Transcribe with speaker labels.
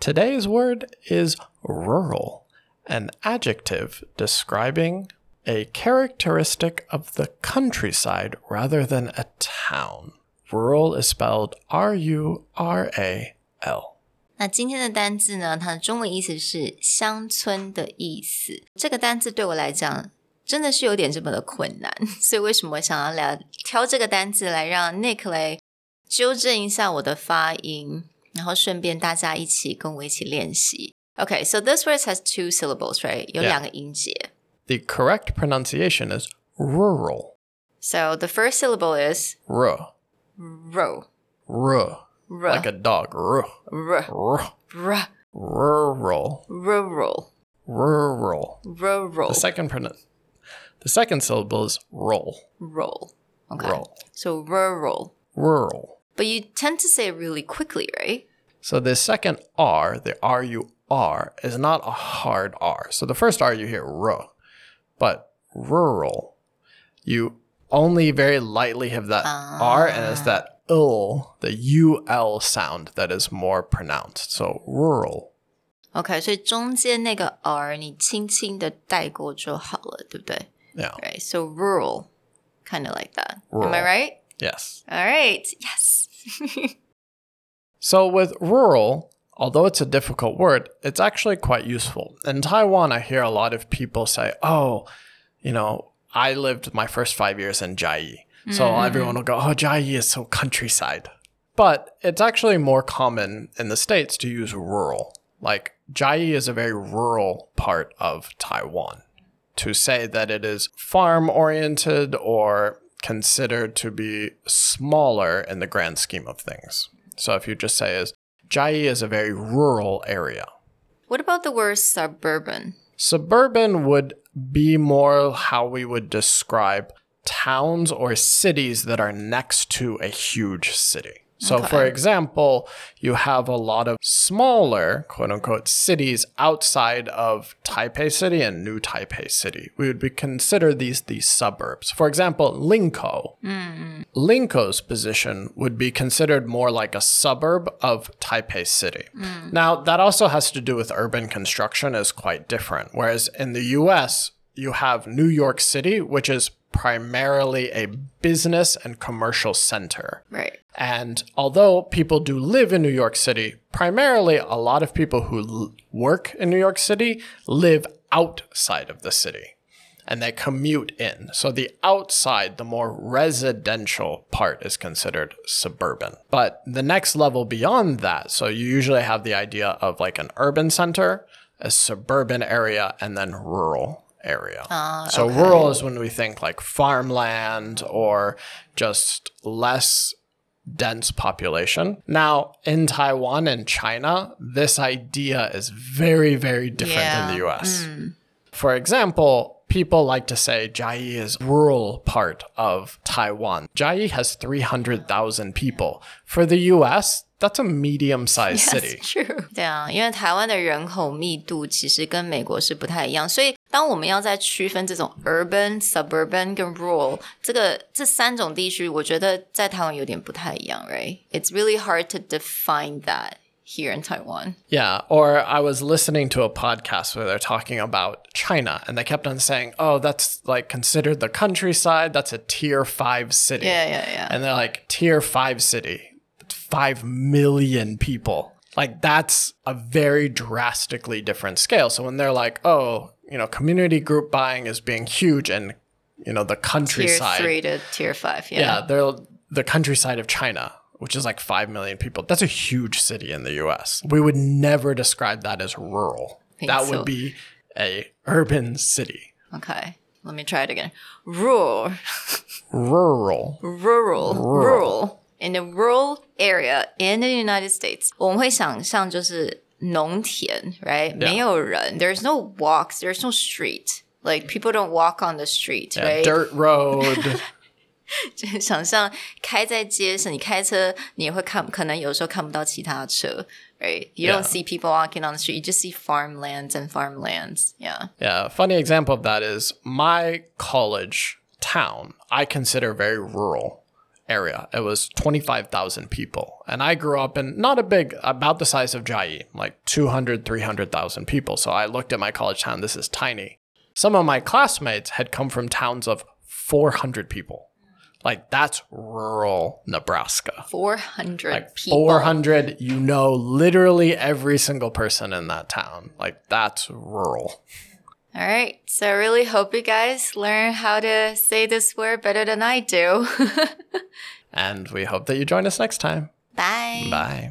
Speaker 1: Today's word is rural, an adjective describing a characteristic of the countryside rather than a town. Rural is spelled R U R A L.
Speaker 2: 那今天的单字呢？它的中文意思是乡村的意思。这个单字对我来讲真的是有点这么的困难，所以为什么想要来挑这个单字来让 Nick 来纠正一下我的发音， 然后顺便大家一起跟我一起练习。Okay, so this word has two syllables, right? 有
Speaker 1: Yeah.
Speaker 2: 两个音节。
Speaker 1: The correct pronunciation is rural.
Speaker 2: So the first syllable is
Speaker 1: R.
Speaker 2: ro,
Speaker 1: R.
Speaker 2: r,
Speaker 1: Like a dog. R.
Speaker 2: r,
Speaker 1: R.
Speaker 2: r,
Speaker 1: Rural.
Speaker 2: rural,
Speaker 1: Rural.
Speaker 2: rural,
Speaker 1: The second pronoun the second syllable is roll.
Speaker 2: roll. Okay,
Speaker 1: Roll.
Speaker 2: so rural.
Speaker 1: Rural.
Speaker 2: But you tend to say it really quickly, right?
Speaker 1: So the second R, the R U R, is not a hard R. So the first R you hear R, but rural, you only very lightly have that R, and it's that L, the U L sound that is more pronounced. So rural.
Speaker 2: OK，所以中间那个 r 你轻轻的带过就好了，对不对
Speaker 1: Yeah.
Speaker 2: Right, so rural, kind of like that. Am I
Speaker 1: Rural.
Speaker 2: right?
Speaker 1: Yes.
Speaker 2: All right, yes.
Speaker 1: So with rural, although it's a difficult word, it's actually quite useful. In Taiwan, I hear a lot of people say, "Oh, you know, I lived my first 5 years in Jiayi." So mm. everyone will go, "Oh, Jiayi is so countryside." But it's actually more common in the states to use rural. Like Jiayi is a very rural part of Taiwan. To say that it is farm oriented or considered to be smaller in the grand scheme of things. So if you just say is Jai is a very rural area.
Speaker 2: What about the word suburban?
Speaker 1: Suburban would be more how we would describe towns or cities that are next to a huge city. So, for example, you have a lot of smaller, quote unquote, cities outside of Taipei City and New Taipei City. We would be consider these the suburbs. For example, Linkou. Mm-hmm. Linkou's position would be considered more like a suburb of Taipei City. Mm. Now, that also has to do with urban construction is quite different. Whereas in the US, you have New York City, which is primarily a business and commercial center.
Speaker 2: Right.
Speaker 1: And although people do live in New York City, primarily a lot of people who l- work in New York City live outside of the city and they commute in. So the outside, the more residential part is considered suburban. But the next level beyond that, so you usually have the idea of like an urban center, a suburban area, and then rural area. Ah, so rural is when we think like farmland or just less dense population. Now, in Taiwan and China, this idea is very, very different
Speaker 2: Yeah.
Speaker 1: in the US. For example, people like to say Jiayi is rural part of Taiwan. Jiayi has 300,000 people. For the US, that's a medium-sized city.
Speaker 2: True. 对啊，因为台湾的人口密度其实跟美国是不太一样，所以当我们要在区分这种 urban、suburban 跟 rural 这个这三种地区，我觉得在台湾有点不太一样，right? It's really hard to define that here in Taiwan.
Speaker 1: Yeah, or I was listening to a podcast where they're talking about China and they kept on saying, "Oh, that's like considered the countryside, that's a tier 5 city."
Speaker 2: Yeah, yeah, yeah.
Speaker 1: And they're like, "Tier 5 city, 5 million people." Like that's a very drastically different scale. So when they're like, "Oh, you know, community group buying is being huge and you know, the countryside
Speaker 2: Tier
Speaker 1: countryside."
Speaker 2: three to tier five. Yeah.
Speaker 1: yeah, they're the countryside of China, which is like 5 million people. That's a huge city in the US. We would never describe that as rural. That
Speaker 2: so.
Speaker 1: would be a urban city.
Speaker 2: Okay. Let me try it again. Rural,
Speaker 1: Rural.
Speaker 2: rural, rural. In a rural area in the United States，我们会想象就是 农田，right？没有人，there's no walks, there's no street. Like people don't walk on the street, right?
Speaker 1: Dirt road.
Speaker 2: 就想象开在街上，你开车你也会看，可能有时候看不到其他车，right? You don't see people walking on the street. You just see farmlands and farmlands. Yeah.
Speaker 1: Yeah. Funny example of that is my college town. I consider very rural area. It was 25,000 people. And I grew up in not a big, about the size of Jai, like 200, 300,000 people. So I looked at my college town. This is tiny. Some of my classmates had come from towns of 400 people. Like that's rural Nebraska.
Speaker 2: 400
Speaker 1: Like
Speaker 2: people.
Speaker 1: 400, you know literally every single person in that town. Like that's rural.
Speaker 2: All right. So I really hope you guys learn how to say this word better than I do.
Speaker 1: And we hope that you join us next time.
Speaker 2: Bye.
Speaker 1: Bye.